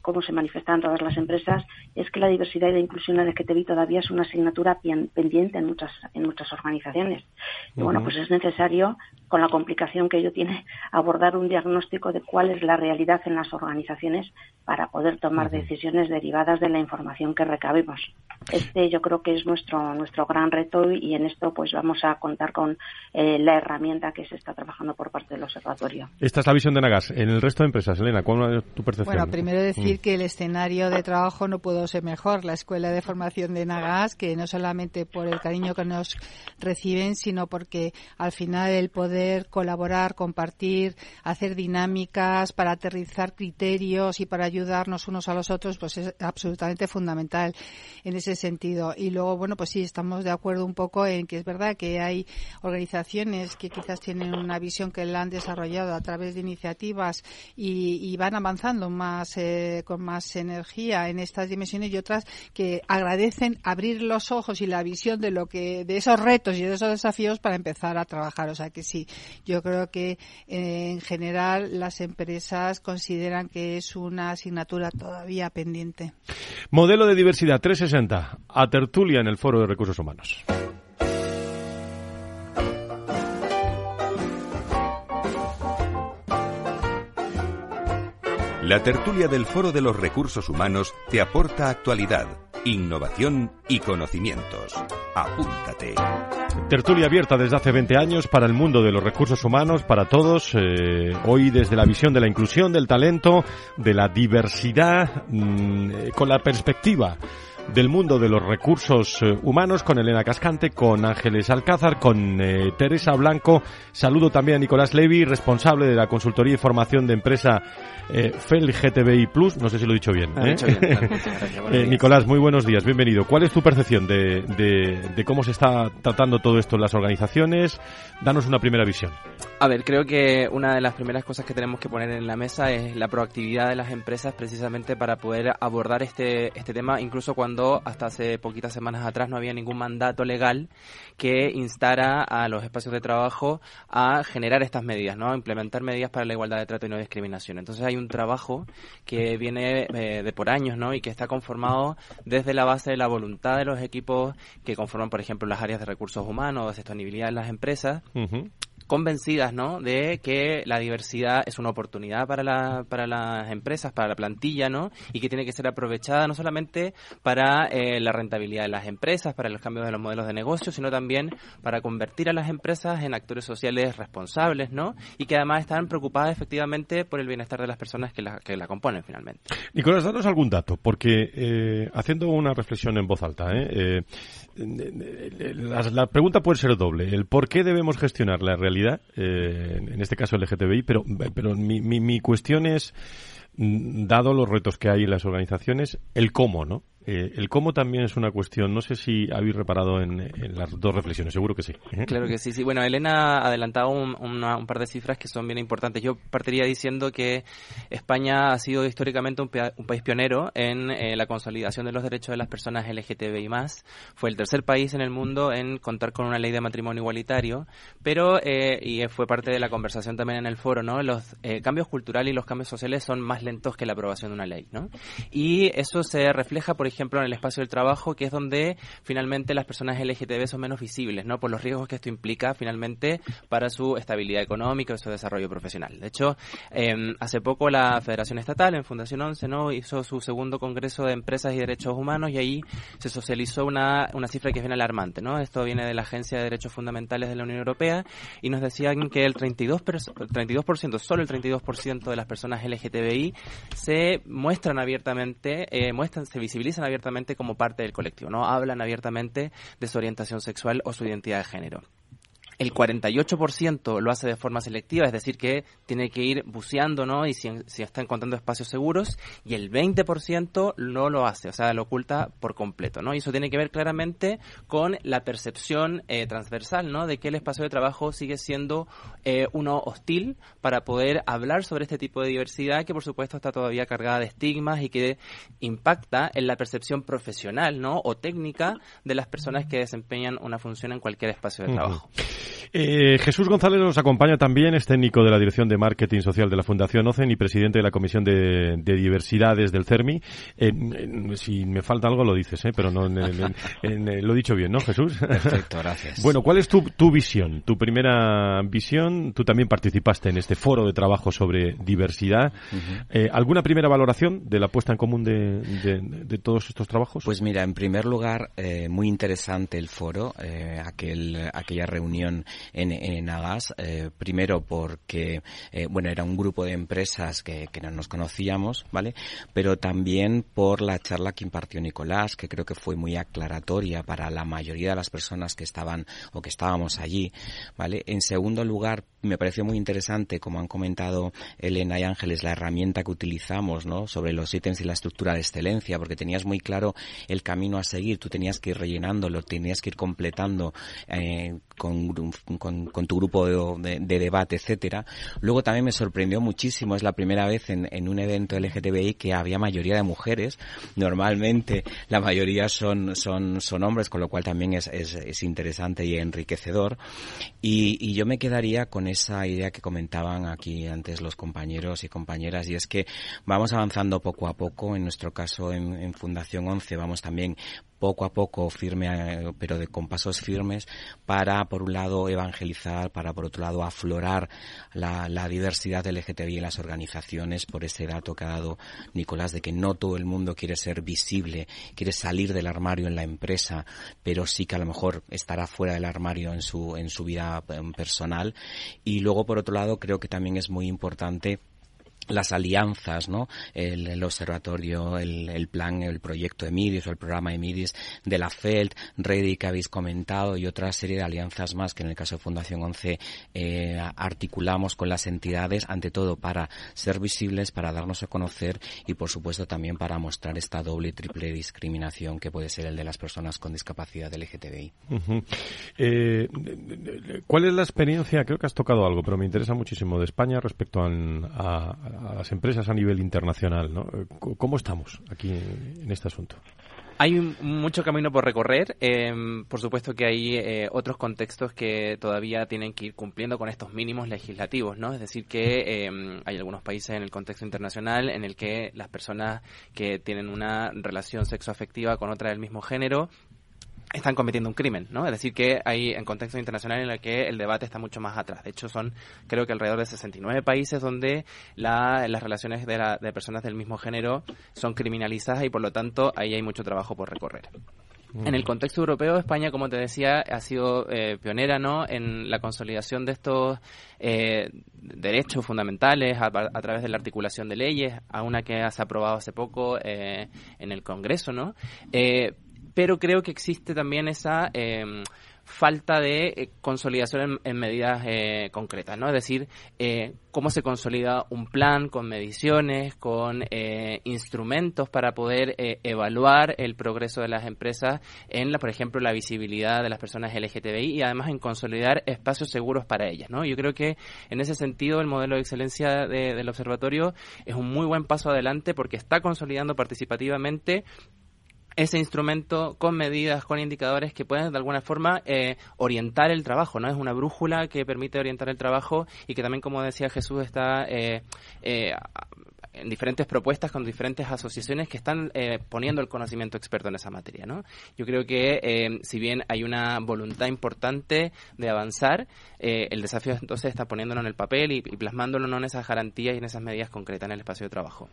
cómo se manifiestan todas las empresas es que la diversidad y la inclusión LGTBI todavía es una asignatura pendiente en muchas en muchas organizaciones y bueno pues es necesario con la complicación que ello tiene [laughs] abordar un diagnóstico de cuál es la realidad en las organizaciones para poder tomar uh -huh. decisiones derivadas de la información que recabemos este yo creo que es nuestro nuestro gran reto y en esto pues vamos a contar con eh, la herramienta que se está trabajando por parte del observatorio esta es la visión de Nagas en el resto de empresas Elena ¿cuál tu percepción? Bueno, primero decir mm. que el escenario de trabajo no pudo ser mejor. La Escuela de Formación de Nagas, que no solamente por el cariño que nos reciben, sino porque al final el poder colaborar, compartir, hacer dinámicas para aterrizar criterios y para ayudarnos unos a los otros, pues es absolutamente fundamental en ese sentido. Y luego, bueno, pues sí, estamos de acuerdo un poco en que es verdad que hay organizaciones que quizás tienen una visión que la han desarrollado a través de iniciativas y, y van avanzando más eh, con más energía en estas dimensiones y otras que agradecen abrir los ojos y la visión de lo que de esos retos y de esos desafíos para empezar a trabajar. O sea que sí yo creo que eh, en general las empresas consideran que es una asignatura todavía pendiente. Modelo de diversidad 360 a tertulia en el foro de recursos humanos La tertulia del Foro de los Recursos Humanos te aporta actualidad, innovación y conocimientos. Apúntate. Tertulia abierta desde hace 20 años para el mundo de los recursos humanos, para todos. Eh, hoy desde la visión de la inclusión, del talento, de la diversidad, mm, eh, con la perspectiva del mundo de los recursos eh, humanos con Elena Cascante, con Ángeles Alcázar, con eh, Teresa Blanco. Saludo también a Nicolás Levy, responsable de la consultoría y formación de empresa eh, FEL GTBI Plus. No sé si lo he dicho bien. ¿eh? Dicho bien [laughs] eh, Nicolás, muy buenos días, bienvenido. ¿Cuál es tu percepción de, de, de cómo se está tratando todo esto en las organizaciones? Danos una primera visión. A ver, creo que una de las primeras cosas que tenemos que poner en la mesa es la proactividad de las empresas precisamente para poder abordar este, este tema, incluso cuando hasta hace poquitas semanas atrás no había ningún mandato legal que instara a los espacios de trabajo a generar estas medidas, ¿no? A implementar medidas para la igualdad de trato y no discriminación. Entonces hay un trabajo que viene eh, de por años, ¿no? Y que está conformado desde la base de la voluntad de los equipos que conforman, por ejemplo, las áreas de recursos humanos, de sostenibilidad de las empresas, convencidas ¿no? de que la diversidad es una oportunidad para, la, para las empresas, para la plantilla, ¿no? y que tiene que ser aprovechada no solamente para eh, la rentabilidad de las empresas, para los cambios de los modelos de negocio, sino también para convertir a las empresas en actores sociales responsables ¿no? y que además están preocupadas efectivamente por el bienestar de las personas que la, que la componen finalmente. Nicolás, danos algún dato, porque eh, haciendo una reflexión en voz alta, ¿eh? la, la pregunta puede ser doble. El por qué debemos gestionar la realidad, eh, en este caso LGTBI, pero, pero mi, mi, mi cuestión es, mm, dado los retos que hay en las organizaciones, el cómo, ¿no? Eh, el cómo también es una cuestión. No sé si habéis reparado en, las dos reflexiones, seguro que sí. Claro que sí, sí. Bueno, Elena ha adelantado un, una, un, par de cifras que son bien importantes. Yo partiría diciendo que España ha sido históricamente un, país pionero en eh, la consolidación de los derechos de las personas LGTBI+. Fue el tercer país en el mundo en contar con una ley de matrimonio igualitario, pero, eh, y fue parte de la conversación también en el foro, ¿no? Los cambios culturales y los cambios sociales son más lentos que la aprobación de una ley, ¿no? Y eso se refleja, por ejemplo, ejemplo, en el espacio del trabajo, que es donde finalmente las personas LGTB son menos visibles, ¿no? Por los riesgos que esto implica finalmente para su estabilidad económica y su desarrollo profesional. De hecho, eh, hace poco la Federación Estatal, en Fundación 11, ¿no? Hizo su segundo Congreso de Empresas y Derechos Humanos y ahí se socializó una, una cifra que es bien alarmante, ¿no? Esto viene de la Agencia de Derechos Fundamentales de la Unión Europea y nos decían que el 32%, 32% solo el 32% de las personas LGTBI se muestran abiertamente, eh, muestran, se visibilizan abiertamente como parte del colectivo, ¿no? Hablan abiertamente de su orientación sexual o su identidad de género. El 48% lo hace de forma selectiva, es decir, que tiene que ir buceando, ¿no? Y si, si está encontrando espacios seguros. Y el 20% no lo hace, o sea, lo oculta por completo, ¿no? Y eso tiene que ver claramente con la percepción eh, transversal, ¿no? De que el espacio de trabajo sigue siendo eh, uno hostil para poder hablar sobre este tipo de diversidad que, por supuesto, está todavía cargada de estigmas y que impacta en la percepción profesional, ¿no? O técnica de las personas que desempeñan una función en cualquier espacio de trabajo. Uh -huh. Eh, Jesús González nos acompaña también, es técnico de la Dirección de Marketing Social de la Fundación OCEN y presidente de la Comisión de, de Diversidades del CERMI. Eh, si me falta algo lo dices, ¿eh? pero no, en, en, en, lo he dicho bien, ¿no, Jesús? Perfecto, gracias. [laughs] bueno, ¿cuál es tu, tu visión, tu primera visión? Tú también participaste en este foro de trabajo sobre diversidad. Uh -huh. ¿Alguna primera valoración de la puesta en común de, de, de todos estos trabajos? Pues mira, en primer lugar, muy interesante el foro, aquel, aquella reunión en, en Agas, eh, primero porque, eh, bueno, era un grupo de empresas que, que, no nos conocíamos, ¿vale? Pero también por la charla que impartió Nicolás, que creo que fue muy aclaratoria para la mayoría de las personas que estaban o que estábamos allí, ¿vale? En segundo lugar, me pareció muy interesante, como han comentado Elena y Ángeles, la herramienta que utilizamos, ¿no? Sobre los ítems y la estructura de excelencia, porque tenías muy claro el camino a seguir, tú tenías que ir rellenándolo, tenías que ir completando eh, con, tu grupo de, de, de, debate, etcétera. Luego también me sorprendió muchísimo, es la primera vez en, un evento LGTBI que había mayoría de mujeres. Normalmente la mayoría son, son, son hombres, con lo cual también es, es, es interesante y enriquecedor. Y, y yo me quedaría con esa idea que comentaban aquí antes los compañeros y compañeras, y es que vamos avanzando poco a poco, en nuestro caso en, Fundación 11 vamos también poco a poco, firme, eh, pero de, con pasos firmes, para, por un lado, evangelizar, para, por otro lado, aflorar la, la diversidad LGTBI en las organizaciones, por ese dato que ha dado Nicolás, de que no todo el mundo quiere ser visible, quiere salir del armario en la empresa, pero sí que a lo mejor estará fuera del armario en su, en su vida em, personal. Y luego, por otro lado, creo que también es muy importante las alianzas, ¿no? El, observatorio, el, plan, el proyecto Emiris o el programa Emiris de la FELT, Ready que habéis comentado y otra serie de alianzas más que en el caso de Fundación 11 eh, articulamos con las entidades, ante todo para ser visibles, para darnos a conocer y por supuesto también para mostrar esta doble y triple discriminación que puede ser el de las personas con discapacidad LGTBI. Eh, ¿Cuál es la experiencia? Creo que has tocado algo, pero me interesa muchísimo de España respecto a las empresas a nivel internacional. ¿no? ¿Cómo estamos aquí en este asunto? Hay mucho camino por recorrer. Em, por supuesto que hay eh, otros contextos que todavía tienen que ir cumpliendo con estos mínimos legislativos, ¿no? Es decir, que em, hay algunos países en el contexto internacional en el que las personas que tienen una relación sexoafectiva con otra del mismo género están cometiendo un crimen, ¿no? Es decir, que hay en contexto internacional en el que el debate está mucho más atrás. De hecho, son creo que alrededor de 69 países donde la, las relaciones de, de personas del mismo género son criminalizadas y por lo tanto ahí hay mucho trabajo por recorrer. En el contexto europeo, España, como te decía, ha sido eh, pionera ¿no? en la consolidación de estos eh, derechos fundamentales a, través de la articulación de leyes, a una que se ha aprobado hace poco eh, en el Congreso, ¿no? Pero creo que existe también esa em, falta de eh, consolidación en, medidas eh, concretas, ¿no? Es decir, eh, cómo se consolida un plan con mediciones, con instrumentos para poder evaluar el progreso de las empresas en, la, por ejemplo, la visibilidad de las personas LGTBI y además en consolidar espacios seguros para ellas, ¿no? Yo creo que en ese sentido el modelo de excelencia del observatorio es un muy buen paso adelante porque está consolidando participativamente ese instrumento con medidas, con indicadores que pueden de alguna forma eh, orientar el trabajo, ¿no? Es una brújula que permite orientar el trabajo y que también, como decía Jesús, está eh, eh, en diferentes propuestas con diferentes asociaciones que están eh, poniendo el conocimiento experto en esa materia. ¿no? Yo creo que eh, si bien hay una voluntad importante de avanzar, eh, el desafío entonces está poniéndolo en el papel y, plasmándolo ¿no? en esas garantías y en esas medidas concretas en el espacio de trabajo.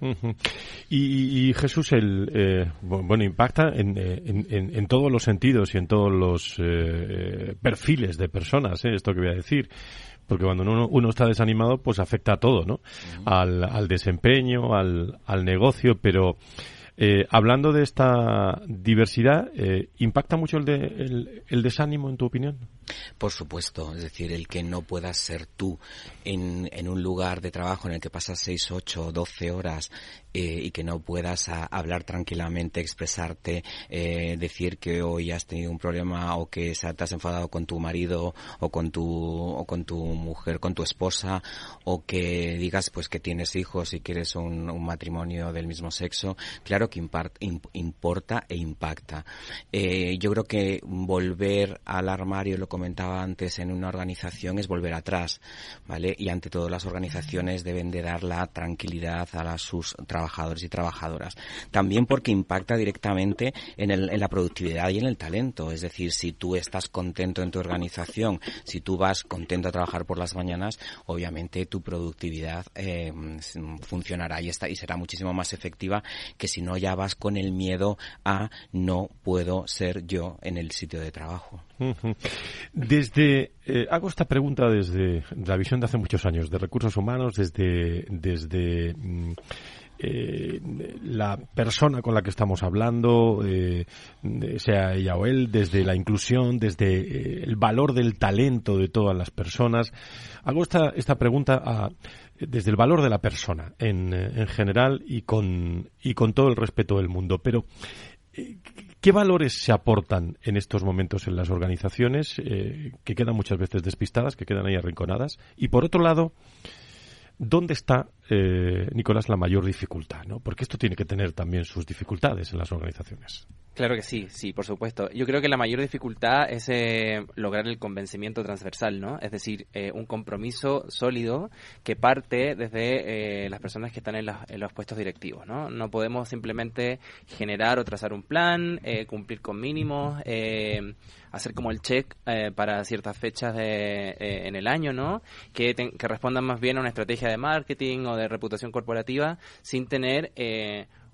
y, Jesús, el bueno impacta en, en, en, todos los sentidos y en todos los perfiles de personas, esto que voy a decir porque cuando uno, está desanimado, pues afecta a todo, ¿no? al, al, desempeño, al, al negocio, pero eh, hablando de esta diversidad, eh, ¿impacta mucho el, de, el, desánimo, en tu opinión? Por supuesto, es decir, el que no puedas ser tú en, en un lugar de trabajo en el que pasas 6, 8, 12 horas eh, y que no puedas hablar tranquilamente, expresarte, eh, decir que hoy has tenido un problema o que te has enfadado con tu marido o con tu, o con tu mujer, con tu esposa o que digas pues que tienes hijos y quieres un, matrimonio del mismo sexo. Claro que importa e impacta. Eh, yo creo que volver al armario, lo comentaba antes, en una organización es volver atrás, ¿vale? Y ante todo las organizaciones deben de dar la tranquilidad a sus trabajadores y trabajadoras. También porque impacta directamente en, en la productividad y en el talento. Es decir, si tú estás contento en tu organización, si tú vas contento a trabajar por las mañanas, obviamente tu productividad eh, funcionará y, está, y será muchísimo más efectiva que si no ya vas con el miedo a no puedo ser yo en el sitio de trabajo. Desde, eh, hago esta pregunta desde la visión de hace muchos años, de recursos humanos, desde, desde mm, eh, la persona con la que estamos hablando, eh, sea ella o él, desde la inclusión, desde el valor del talento de todas las personas. Hago esta, esta pregunta desde el valor de la persona en, eh, en general y con, y con todo el respeto del mundo. Pero, eh, ¿qué valores se aportan en estos momentos en las organizaciones eh, que quedan muchas veces despistadas, que quedan ahí arrinconadas? Y por otro lado, ¿dónde está, Nicolás, la mayor dificultad? ¿no? Porque esto tiene que tener también sus dificultades en las organizaciones. Claro que sí, sí, por supuesto. Yo creo que la mayor dificultad es eh, lograr el convencimiento transversal, ¿no? Es decir, eh, un compromiso sólido que parte desde eh, las personas que están en, los puestos directivos, ¿no? No podemos simplemente generar o trazar un plan, cumplir con mínimos, hacer como el check para ciertas fechas de, en el año, ¿no? Que, que respondan más bien a una estrategia de marketing o de reputación corporativa sin tener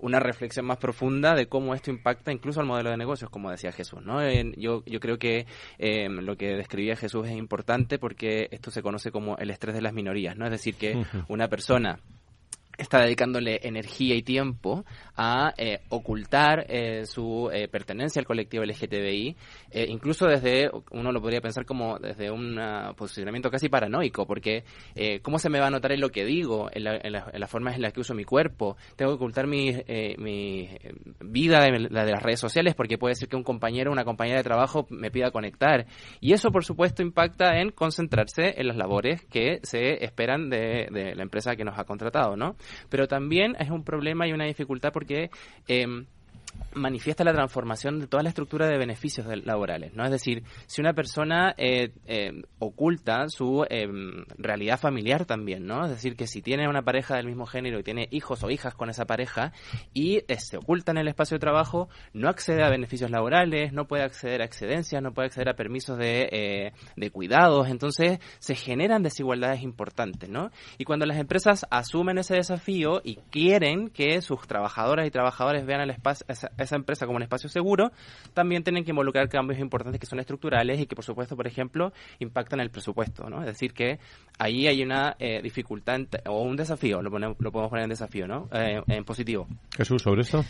una reflexión más profunda de cómo esto impacta incluso al modelo de negocios, como decía Jesús. ¿no? yo, yo creo que eh, lo que describía Jesús es importante porque esto se conoce como el estrés de las minorías. ¿no? Es decir, que una persona está dedicándole energía y tiempo a eh, ocultar eh, su eh, pertenencia al colectivo LGTBI, incluso desde, uno lo podría pensar como desde un posicionamiento casi paranoico, porque ¿cómo se me va a notar en lo que digo, en la, en, la, forma en la que uso mi cuerpo? Tengo que ocultar mi, mi vida, la de las redes sociales, porque puede ser que un compañero o una compañera de trabajo me pida conectar. Y eso, por supuesto, impacta en concentrarse en las labores que se esperan de, de la empresa que nos ha contratado, ¿no? Pero también es un problema y una dificultad porque eh, manifiesta la transformación de toda la estructura de beneficios laborales, ¿no? Es decir, si una persona eh, eh, oculta su em, realidad familiar también, ¿no? Es decir, que si tiene una pareja del mismo género y tiene hijos o hijas con esa pareja y eh, se oculta en el espacio de trabajo, no accede a beneficios laborales, no puede acceder a excedencias, no puede acceder a permisos de, de cuidados, entonces se generan desigualdades importantes, ¿no? Y cuando las empresas asumen ese desafío y quieren que sus trabajadoras y trabajadores vean el espacio esa, empresa como un espacio seguro, también tienen que involucrar cambios importantes que son estructurales y que, por supuesto, por ejemplo, impactan el presupuesto. ¿no? Es decir, que ahí hay una eh, dificultad o un desafío, lo, lo podemos poner en desafío, ¿no? Eh, en positivo. Jesús, sobre esto.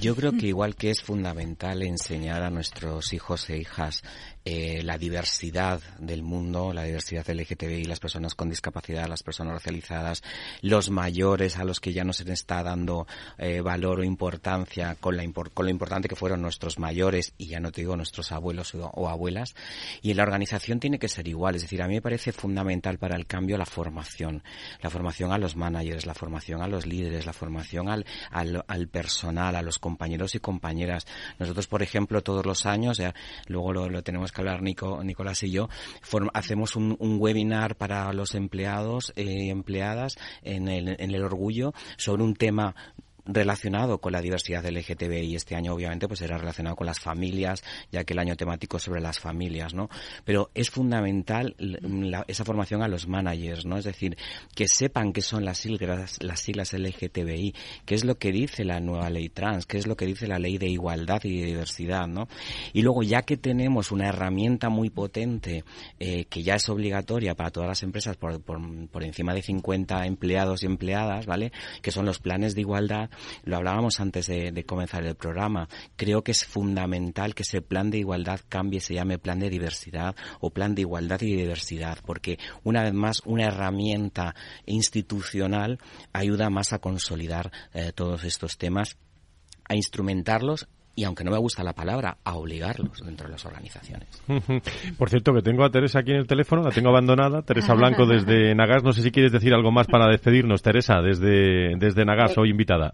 Yo creo que igual que es fundamental enseñar a nuestros hijos e hijas eh, la diversidad del mundo, la diversidad LGTBI, las personas con discapacidad, las personas racializadas, los mayores a los que ya no se les está dando eh, valor o importancia con, la con lo importante que fueron nuestros mayores y ya no te digo nuestros abuelos o, abuelas. Y en la organización tiene que ser igual. Es decir, a mí me parece fundamental para el cambio la formación. La formación a los managers, la formación a los líderes, la formación al, al, al personal, a los compañeros y compañeras. Nosotros, por ejemplo, todos los años, ya, luego lo, lo tenemos que hablar Nico, Nicolás y yo, hacemos un, webinar para los empleados y empleadas en el, en el orgullo sobre un tema relacionado con la diversidad LGTBI este año obviamente pues era relacionado con las familias, ya que el año temático sobre las familias, ¿no? Pero es fundamental esa formación a los managers, ¿no? Es decir, que sepan qué son las siglas, las siglas LGTBI, qué es lo que dice la nueva ley trans, qué es lo que dice la ley de igualdad y de diversidad, ¿no? Y luego ya que tenemos una herramienta muy potente eh, que ya es obligatoria para todas las empresas por, por, por encima de 50 empleados y empleadas, ¿vale? Que son los planes de igualdad, lo hablábamos antes de, comenzar el programa. Creo que es fundamental que ese plan de igualdad cambie, se llame plan de diversidad o plan de igualdad y diversidad, porque una vez más una herramienta institucional ayuda más a consolidar eh, todos estos temas a instrumentarlos y aunque no me gusta la palabra, a obligarlos dentro de las organizaciones. Por cierto, que tengo a Teresa aquí en el teléfono, la tengo abandonada, Teresa Blanco desde Nagas, no sé si quieres decir algo más para despedirnos, Teresa, desde, desde Nagas, hoy invitada.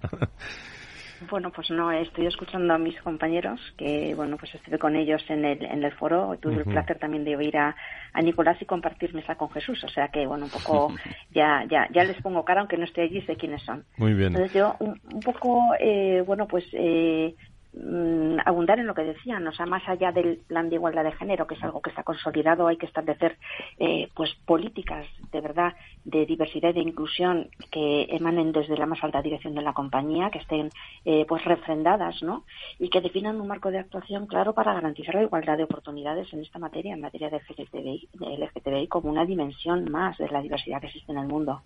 Bueno, pues no, estoy escuchando a mis compañeros, que bueno, pues estuve con ellos en el, en el foro, tuve el placer también de oír a, a Nicolás y compartir mesa con Jesús, o sea que bueno, un poco ya, ya, ya les pongo cara, aunque no esté allí, sé quiénes son. Muy bien. Entonces yo un, un poco, eh, bueno, pues eh, Mm, abundar en lo que decían, o sea, más allá del plan de igualdad de género, que es algo que está consolidado, hay que establecer eh, pues políticas de verdad de diversidad y de inclusión que emanen desde la más alta dirección de la compañía, que estén eh, pues refrendadas, ¿no? Y que definan un marco de actuación claro para garantizar la igualdad de oportunidades en esta materia, en materia de LGTBI, de LGTBI como una dimensión más de la diversidad que existe en el mundo.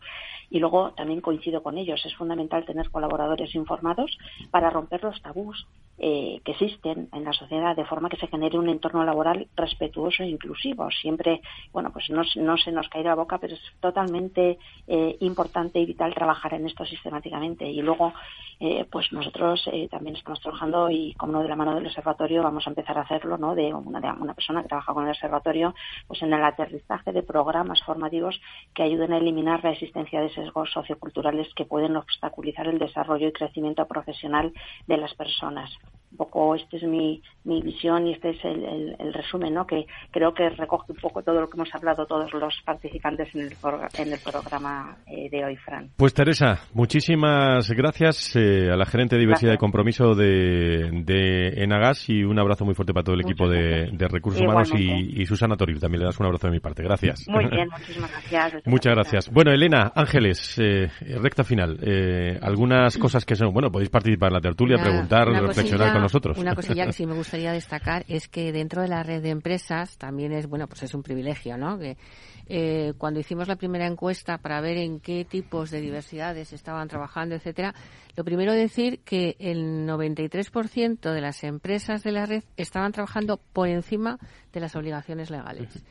Y luego también coincido con ellos, es fundamental tener colaboradores informados para romper los tabús eh, que existen en la sociedad de forma que se genere un entorno laboral respetuoso e inclusivo. Siempre, bueno, pues no, no se nos cae la boca, pero es totalmente eh, importante y vital trabajar en esto sistemáticamente. Y luego, eh, pues nosotros también estamos trabajando y como no de la mano del observatorio vamos a empezar a hacerlo, ¿no? De una, de una persona que trabaja con el observatorio, pues en el aterrizaje de programas formativos que ayuden a eliminar la existencia de sesgos socioculturales que pueden obstaculizar el desarrollo y crecimiento profesional de las personas un poco esta es mi, mi visión y este es el, el, resumen, ¿no? Que creo que recoge un poco todo lo que hemos hablado todos los participantes en el, en el programa eh, de hoy, Fran. Pues Teresa, muchísimas gracias eh, a la gerente de diversidad y compromiso de, de Enagas y un abrazo muy fuerte para todo el equipo de, de, recursos humanos y, y, Susana Toril. También le das un abrazo de mi parte. Gracias. Muy [laughs] bien, muchísimas gracias. Muchas gracias. Bueno, Elena, Ángeles, eh, recta final. algunas cosas que son, bueno, podéis participar en la tertulia, preguntar, reflexionar con nosotros. Una cosilla que [laughs] sí me gustaría destacar es que dentro de la red de empresas también es, bueno, pues es un privilegio, ¿no? Que eh, cuando hicimos la primera encuesta para ver en qué tipos de diversidades estaban trabajando, etcétera, lo primero decir que el 93% de las empresas de la red estaban trabajando por encima de las obligaciones legales.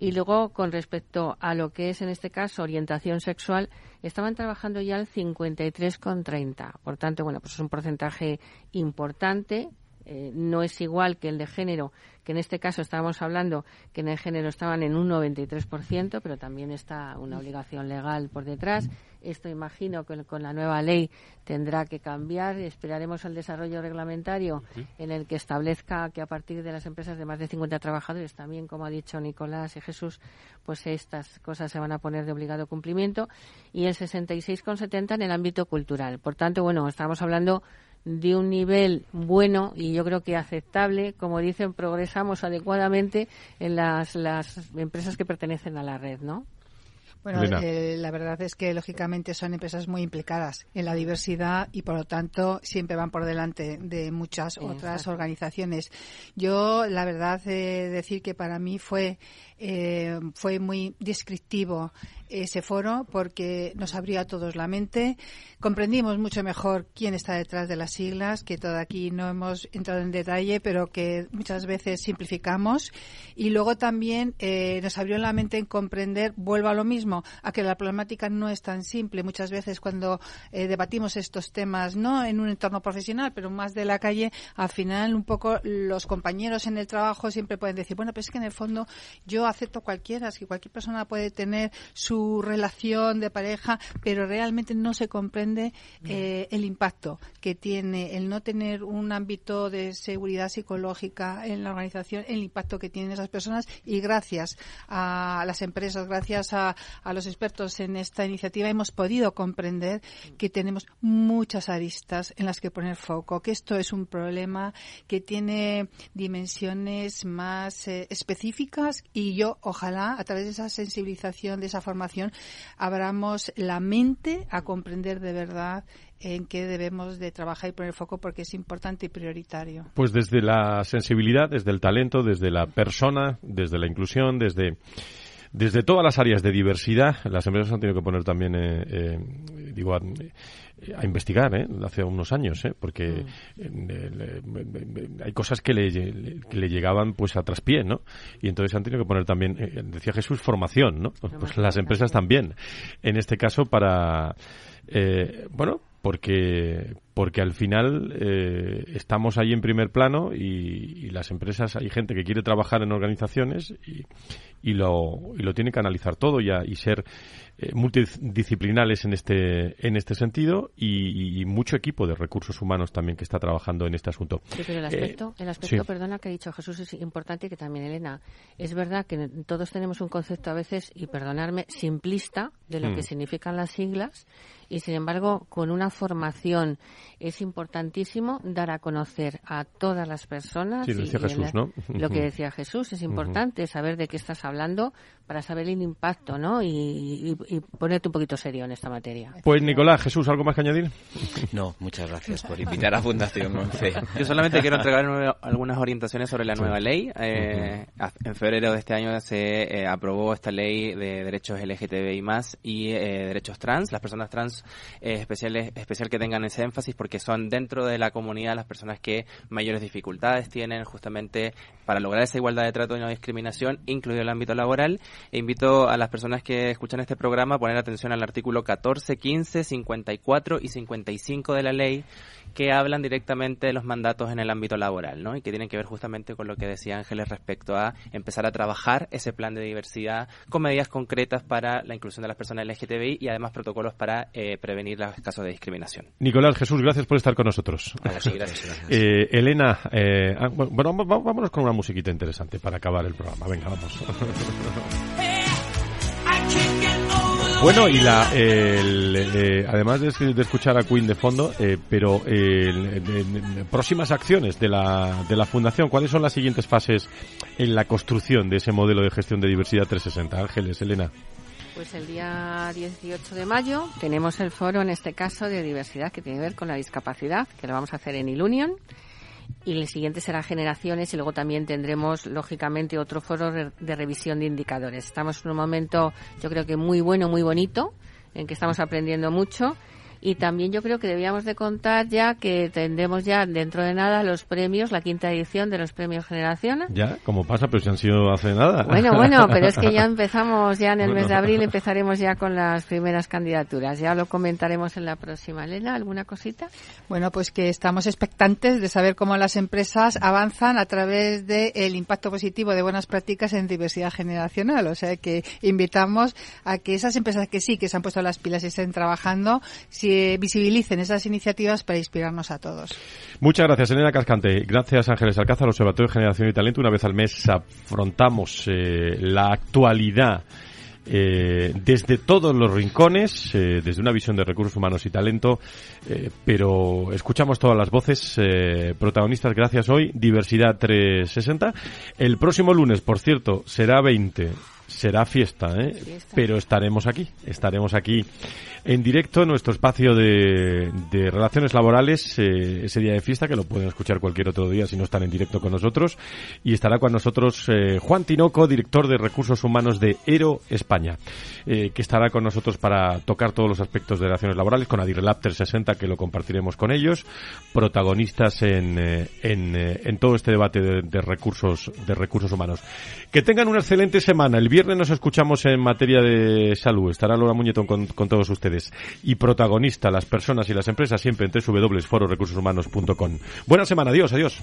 Y luego, con respecto a lo que es en este caso orientación sexual, estaban trabajando ya al 53,30. Por tanto, bueno, pues es un porcentaje importante eh, no es igual que el de género, que en este caso estábamos hablando que en el género estaban en un 93%, pero también está una obligación legal por detrás. Esto imagino que con la nueva ley tendrá que cambiar. Esperaremos el desarrollo reglamentario en el que establezca que a partir de las empresas de más de 50 trabajadores, también como ha dicho Nicolás y Jesús, pues estas cosas se van a poner de obligado cumplimiento. Y el 66,70 en el ámbito cultural. Por tanto, bueno, estamos hablando de un nivel bueno y yo creo que aceptable, como dicen, progresamos adecuadamente en las, las empresas que pertenecen a la red, ¿no? Bueno, eh, la verdad es que lógicamente son empresas muy implicadas en la diversidad y por lo tanto siempre van por delante de muchas otras organizaciones. Yo la verdad he decir que para mí fue eh, fue muy descriptivo ese foro porque nos abrió a todos la mente. Comprendimos mucho mejor quién está detrás de las siglas, que todo aquí no hemos entrado en detalle, pero que muchas veces simplificamos. Y luego también eh, nos abrió la mente en comprender, vuelvo a lo mismo, a que la problemática no es tan simple. Muchas veces cuando eh, debatimos estos temas, no en un entorno profesional, pero más de la calle, al final un poco los compañeros en el trabajo siempre pueden decir, bueno, pero es que en el fondo yo acepto cualquiera, es que cualquier persona puede tener su relación de pareja, pero realmente no se comprende eh, el impacto que tiene el no tener un ámbito de seguridad psicológica en la organización, el impacto que tienen esas personas y gracias a las empresas, gracias a, a los expertos en esta iniciativa hemos podido comprender que tenemos muchas aristas en las que poner foco, que esto es un problema que tiene dimensiones más eh, específicas y yo ojalá a través de esa sensibilización, de esa formación, abramos la mente a comprender de verdad en qué debemos de trabajar y poner foco porque es importante y prioritario. Pues desde la sensibilidad, desde el talento, desde la persona, desde la inclusión, desde desde todas las áreas de diversidad, las empresas han tenido que poner también, eh, eh, digo, a, investigar, ¿eh? hace unos años, ¿eh? porque mm. hay cosas que le, que le llegaban pues a traspié, ¿no? Y entonces han tenido que poner también, decía Jesús, formación, ¿no? Pues las empresas también, en este caso para, bueno, porque porque al final eh, estamos ahí en primer plano y, las empresas hay gente que quiere trabajar en organizaciones y, y lo y lo tiene que analizar todo ya y ser eh, multidisciplinares en este en este sentido y, mucho equipo de recursos humanos también que está trabajando en este asunto. Sí, pero el aspecto, el aspecto perdona, que ha dicho Jesús es importante y que también Elena. Es verdad que todos tenemos un concepto a veces, y perdonarme, simplista de lo que mm. significan las siglas y sin embargo con una formación es importantísimo dar a conocer a todas las personas lo, Jesús, ¿no? lo que decía Jesús es importante saber de qué estás hablando para saber el impacto ¿no? Y, ponerte un poquito serio en esta materia. Pues Nicolás Jesús algo más que añadir no muchas gracias por invitar a Fundación Once. Yo solamente quiero entregar algunas orientaciones sobre la nueva ley. Eh, en febrero de este año se eh, aprobó esta ley de derechos LGTBI más y eh, derechos trans las personas trans eh, especiales, especial que tengan ese énfasis porque son dentro de la comunidad las personas que mayores dificultades tienen justamente para lograr esa igualdad de trato y no discriminación, incluido el ámbito laboral. E invito a las personas que escuchan este programa programa poner atención al artículo 14, 15, 54 y 55 de la ley que hablan directamente de los mandatos en el ámbito laboral, ¿no? Y que tienen que ver justamente con lo que decía Ángeles respecto a empezar a trabajar ese plan de diversidad con medidas concretas para la inclusión de las personas LGTBI y además protocolos para eh, prevenir los casos de discriminación. Nicolás, Jesús, gracias por estar con nosotros. [laughs] Eh, Elena, eh, ah, bueno, vámonos con una musiquita interesante para acabar el programa. Venga, vamos. [laughs] Bueno, y la, eh, además de, escuchar a Queen de fondo, eh, pero eh, próximas acciones de la, de la Fundación, ¿cuáles son las siguientes fases en la construcción de ese modelo de gestión de diversidad 360? Ángeles, Elena. Pues el día 18 de mayo tenemos el foro, en este caso, de diversidad que tiene que ver con la discapacidad, que lo vamos a hacer en Ilunion y el siguiente será generaciones y luego también tendremos lógicamente otro foro de revisión de indicadores. Estamos en un momento yo creo que muy bueno, muy bonito, en que estamos aprendiendo mucho y también yo creo que debíamos de contar ya que tendremos ya dentro de nada los premios, la quinta edición de los premios Generación. Ya, como pasa, pero si han sido hace nada. Bueno, bueno, pero es que ya [laughs] empezamos, ya en el mes de abril empezaremos ya con las primeras candidaturas. Ya lo comentaremos en la próxima. Elena, ¿alguna cosita? Bueno, pues que estamos expectantes de saber cómo las empresas avanzan a través del impacto positivo de buenas prácticas en diversidad generacional. O sea que invitamos a que esas empresas que sí, que se han puesto las pilas y estén trabajando, si visibilicen esas iniciativas para inspirarnos a todos. Muchas gracias, Elena Cascante. Gracias, Ángeles Alcázar, Observatorio de Generación y Talento. Una vez al mes afrontamos eh, la actualidad eh, desde todos los rincones, eh, desde una visión de recursos humanos y talento, pero escuchamos todas las voces protagonistas. Gracias hoy, Diversidad 360. El próximo lunes, por cierto, será 20 será fiesta, ¿eh? pero estaremos aquí, estaremos aquí en directo en nuestro espacio de, de relaciones laborales eh, ese día de fiesta que lo pueden escuchar cualquier otro día si no están en directo con nosotros y estará con nosotros eh, Juan Tinoco, director de recursos humanos de Ero España, eh, que estará con nosotros para tocar todos los aspectos de relaciones laborales con Adirrelab 360 que lo compartiremos con ellos, protagonistas en, en, en todo este debate de, de, recursos de recursos humanos. Que tengan una excelente semana. El viernes nos escuchamos en materia de salud. Estará Laura Muñetón con, con todos ustedes y protagonista las personas y las empresas siempre en www.fororecursoshumanos.com. Buena semana, adiós, adiós.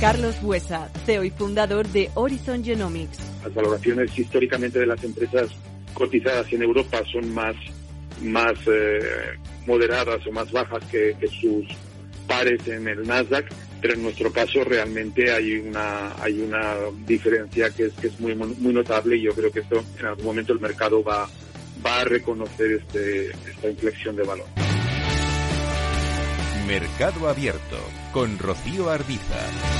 Carlos Buesa, CEO y fundador de Horizon Genomics. Las valoraciones históricamente de las empresas cotizadas en Europa son más, más eh, moderadas o más bajas que, sus pares en el Nasdaq, pero en nuestro caso realmente hay una hay una diferencia que es, que es muy muy notable y yo creo que esto en algún momento el mercado va va a reconocer este, esta inflexión de valor. Mercado Abierto con Rocío Arbiza.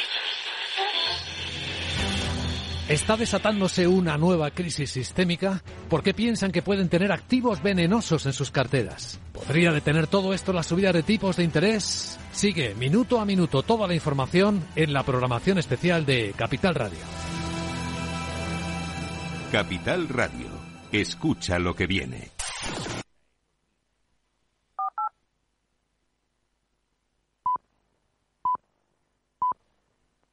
¿Está desatándose una nueva crisis sistémica? ¿Por qué piensan que pueden tener activos venenosos en sus carteras? ¿Podría detener todo esto la subida de tipos de interés? Sigue minuto a minuto toda la información en la programación especial de Capital Radio. Capital Radio. Escucha lo que viene.